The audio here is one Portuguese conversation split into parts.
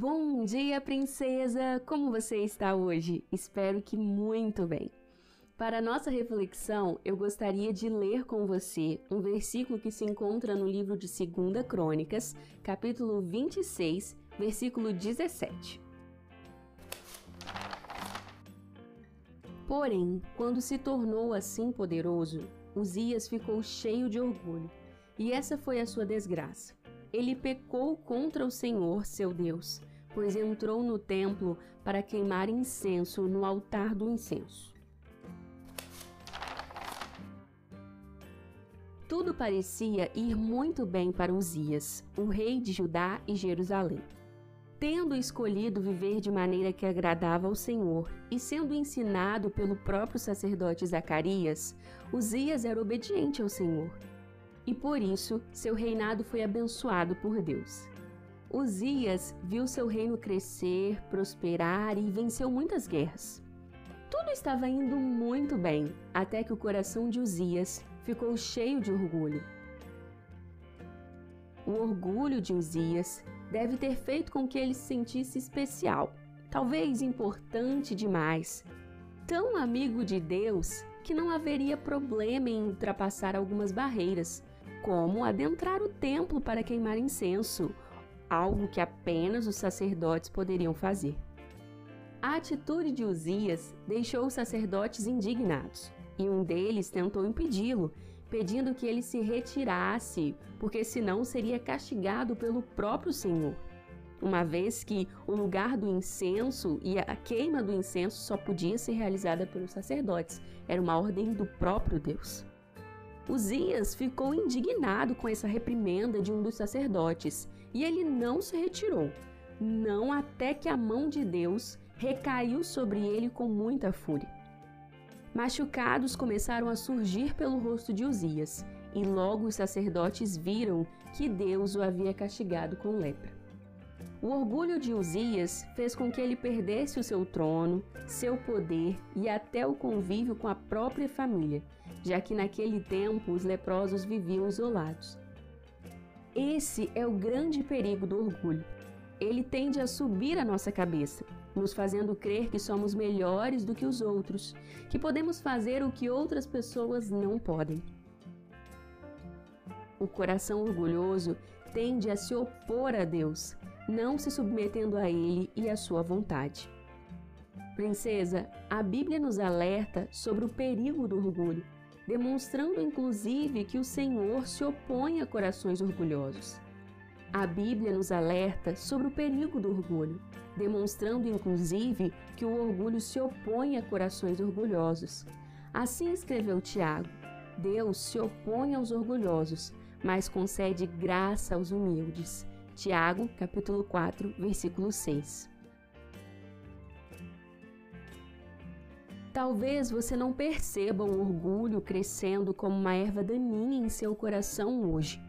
Bom dia, princesa! Como você está hoje? Espero que muito bem. Para nossa reflexão, eu gostaria de ler com você um versículo que se encontra no livro de 2 Crônicas, capítulo 26, versículo 17. Porém, quando se tornou assim poderoso, Uzias ficou cheio de orgulho, e essa foi a sua desgraça. Ele pecou contra o Senhor, seu Deus, pois entrou no templo para queimar incenso no altar do incenso. Tudo parecia ir muito bem para Uzias, o rei de Judá e Jerusalém. Tendo escolhido viver de maneira que agradava ao Senhor e sendo ensinado pelo próprio sacerdote Zacarias, Uzias era obediente ao Senhor. E por isso seu reinado foi abençoado por Deus. Uzias viu seu reino crescer, prosperar e venceu muitas guerras. Tudo estava indo muito bem, até que o coração de Uzias ficou cheio de orgulho. O orgulho de Uzias deve ter feito com que ele se sentisse especial, talvez importante demais, tão amigo de Deus que não haveria problema em ultrapassar algumas barreiras, como adentrar o templo para queimar incenso, algo que apenas os sacerdotes poderiam fazer. A atitude de Uzias deixou os sacerdotes indignados e um deles tentou impedi-lo, pedindo que ele se retirasse, porque senão seria castigado pelo próprio Senhor. Uma vez que o lugar do incenso e a queima do incenso só podia ser realizada pelos sacerdotes, era uma ordem do próprio Deus. Uzias ficou indignado com essa reprimenda de um dos sacerdotes e ele não se retirou, não até que a mão de Deus recaiu sobre ele com muita fúria. Machucados começaram a surgir pelo rosto de Uzias, e logo os sacerdotes viram que Deus o havia castigado com lepra. O orgulho de Uzias fez com que ele perdesse o seu trono, seu poder e até o convívio com a própria família, já que naquele tempo os leprosos viviam isolados. Esse é o grande perigo do orgulho. Ele tende a subir a nossa cabeça, nos fazendo crer que somos melhores do que os outros, que podemos fazer o que outras pessoas não podem. O coração orgulhoso tende a se opor a Deus, não se submetendo a Ele e à sua vontade. Princesa, a Bíblia nos alerta sobre o perigo do orgulho, demonstrando inclusive que o Senhor se opõe a corações orgulhosos. A Bíblia nos alerta sobre o perigo do orgulho, demonstrando inclusive que o orgulho se opõe a corações orgulhosos. Assim escreveu Tiago: Deus se opõe aos orgulhosos, mas concede graça aos humildes. Tiago, capítulo 4, versículo 6. Talvez você não perceba o orgulho crescendo como uma erva daninha em seu coração hoje.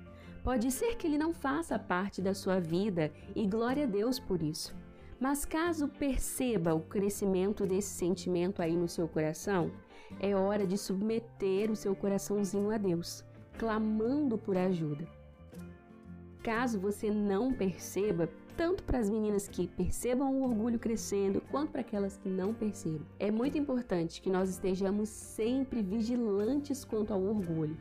Pode ser que ele não faça parte da sua vida e glória a Deus por isso. Mas caso perceba o crescimento desse sentimento aí no seu coração, é hora de submeter o seu coraçãozinho a Deus, clamando por ajuda. Caso você não perceba, tanto para as meninas que percebam o orgulho crescendo, quanto para aquelas que não percebam, é muito importante que nós estejamos sempre vigilantes quanto ao orgulho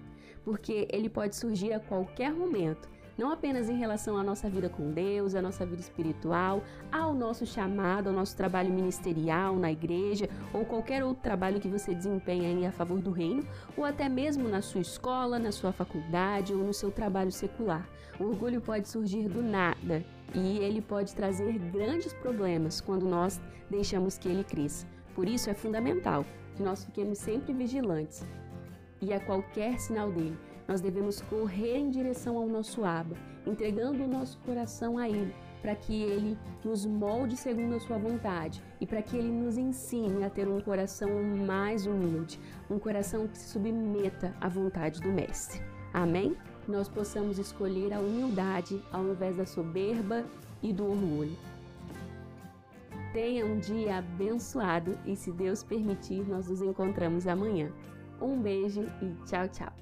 porque ele pode surgir a qualquer momento, não apenas em relação à nossa vida com Deus, à nossa vida espiritual, ao nosso chamado, ao nosso trabalho ministerial na igreja ou qualquer outro trabalho que você desempenha a favor do reino, ou até mesmo na sua escola, na sua faculdade ou no seu trabalho secular. O orgulho pode surgir do nada e ele pode trazer grandes problemas quando nós deixamos que ele cresça. Por isso é fundamental que nós fiquemos sempre vigilantes e a qualquer sinal dele, nós devemos correr em direção ao nosso Abba, entregando o nosso coração a ele, para que ele nos molde segundo a sua vontade e para que ele nos ensine a ter um coração mais humilde, um coração que se submeta à vontade do Mestre. Amém? Nós possamos escolher a humildade ao invés da soberba e do orgulho. Tenha um dia abençoado e, se Deus permitir, nós nos encontramos amanhã. Um beijo e tchau, tchau!